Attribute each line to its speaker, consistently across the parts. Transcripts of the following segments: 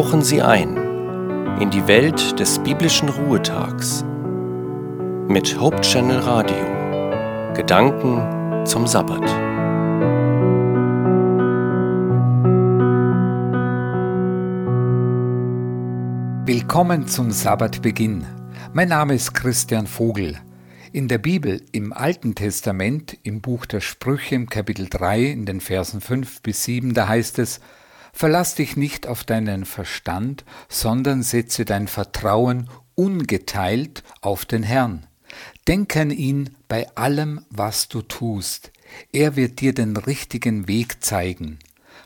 Speaker 1: tauchen Sie ein in die Welt des biblischen Ruhetags mit Hope Channel Radio. Gedanken zum Sabbat.
Speaker 2: Willkommen zum Sabbatbeginn. Mein Name ist Christian Vogel. In der Bibel, im Alten Testament, im Buch der Sprüche, im Kapitel 3, in den Versen 5 bis 7, da heißt es, Verlass dich nicht auf deinen Verstand, sondern setze dein Vertrauen ungeteilt auf den Herrn. Denk an ihn bei allem, was du tust. Er wird dir den richtigen Weg zeigen.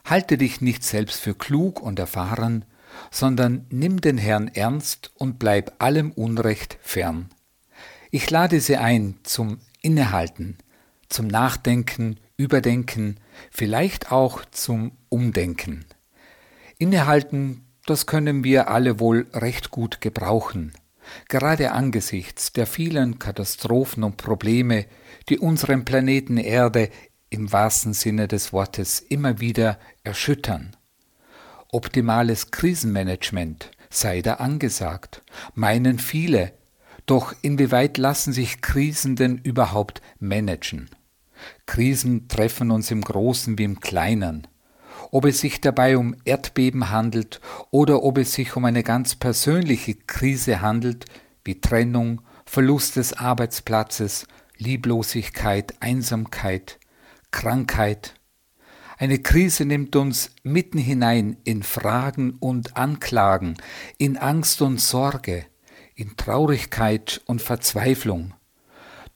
Speaker 2: Halte dich nicht selbst für klug und erfahren, sondern nimm den Herrn ernst und bleib allem Unrecht fern. Ich lade Sie ein zum Innehalten, zum Nachdenken, Überdenken, vielleicht auch zum Umdenken. Innehalten, das können wir alle wohl recht gut gebrauchen, gerade angesichts der vielen Katastrophen und Probleme, die unseren Planeten Erde im wahrsten Sinne des Wortes immer wieder erschüttern. Optimales Krisenmanagement sei da angesagt, meinen viele, doch inwieweit lassen sich Krisen denn überhaupt managen? Krisen treffen uns im Großen wie im Kleinen. Ob es sich dabei um Erdbeben handelt oder ob es sich um eine ganz persönliche Krise handelt, wie Trennung, Verlust des Arbeitsplatzes, Lieblosigkeit, Einsamkeit, Krankheit. Eine Krise nimmt uns mitten hinein in Fragen und Anklagen, in Angst und Sorge, in Traurigkeit und Verzweiflung.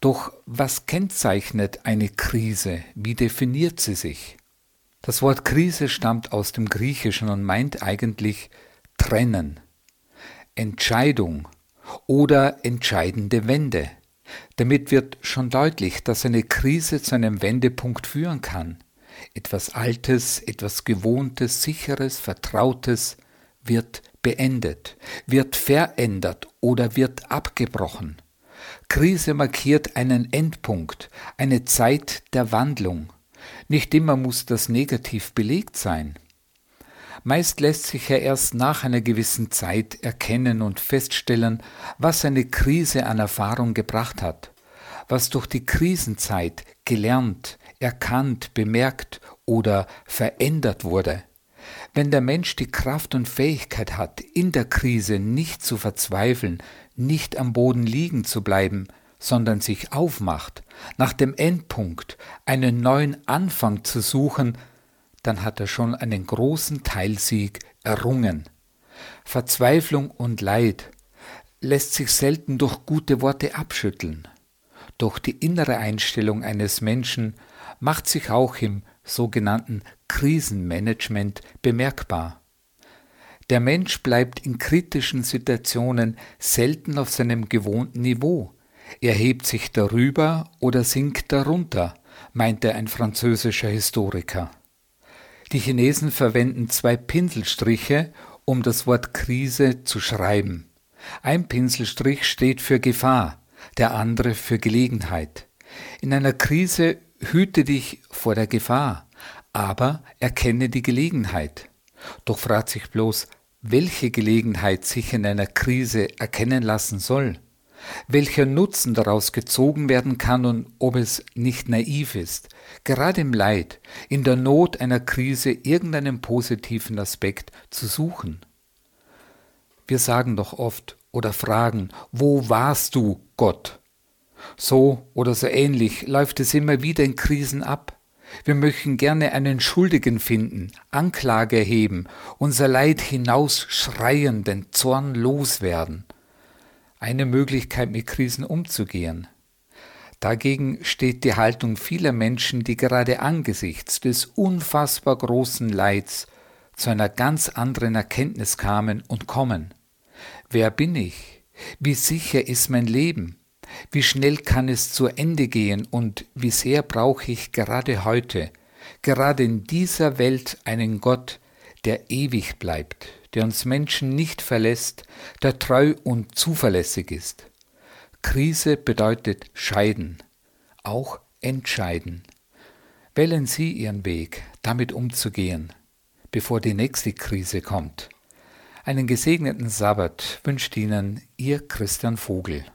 Speaker 2: Doch was kennzeichnet eine Krise? Wie definiert sie sich? Das Wort Krise stammt aus dem Griechischen und meint eigentlich trennen, Entscheidung oder entscheidende Wende. Damit wird schon deutlich, dass eine Krise zu einem Wendepunkt führen kann. Etwas Altes, etwas Gewohntes, Sicheres, Vertrautes wird beendet, wird verändert oder wird abgebrochen. Krise markiert einen Endpunkt, eine Zeit der Wandlung. Nicht immer muss das negativ belegt sein. Meist lässt sich ja erst nach einer gewissen Zeit erkennen und feststellen, was eine Krise an Erfahrung gebracht hat, was durch die Krisenzeit gelernt, erkannt, bemerkt oder verändert wurde. Wenn der Mensch die Kraft und Fähigkeit hat, in der Krise nicht zu verzweifeln, nicht am Boden liegen zu bleiben, sondern sich aufmacht, nach dem Endpunkt einen neuen Anfang zu suchen, dann hat er schon einen großen Teilsieg errungen. Verzweiflung und Leid lässt sich selten durch gute Worte abschütteln. Doch die innere Einstellung eines Menschen macht sich auch im sogenannten Krisenmanagement bemerkbar. Der Mensch bleibt in kritischen Situationen selten auf seinem gewohnten Niveau. Er hebt sich darüber oder sinkt darunter, meinte ein französischer Historiker. Die Chinesen verwenden zwei Pinselstriche, um das Wort Krise zu schreiben. Ein Pinselstrich steht für Gefahr, der andere für Gelegenheit. In einer Krise hüte dich vor der Gefahr, aber erkenne die Gelegenheit. Doch fragt sich bloß, welche Gelegenheit sich in einer Krise erkennen lassen soll, welcher Nutzen daraus gezogen werden kann und ob es nicht naiv ist, gerade im Leid, in der Not einer Krise irgendeinen positiven Aspekt zu suchen. Wir sagen doch oft oder fragen, wo warst du, Gott? So oder so ähnlich läuft es immer wieder in Krisen ab. Wir möchten gerne einen Schuldigen finden, Anklage erheben, unser Leid hinausschreien, den Zorn loswerden. Eine Möglichkeit, mit Krisen umzugehen. Dagegen steht die Haltung vieler Menschen, die gerade angesichts des unfassbar großen Leids zu einer ganz anderen Erkenntnis kamen und kommen. Wer bin ich? Wie sicher ist mein Leben? Wie schnell kann es zu Ende gehen und wie sehr brauche ich gerade heute, gerade in dieser Welt einen Gott, der ewig bleibt, der uns Menschen nicht verlässt, der treu und zuverlässig ist. Krise bedeutet scheiden, auch entscheiden. Wählen Sie Ihren Weg, damit umzugehen, bevor die nächste Krise kommt. Einen gesegneten Sabbat wünscht Ihnen Ihr Christian Vogel.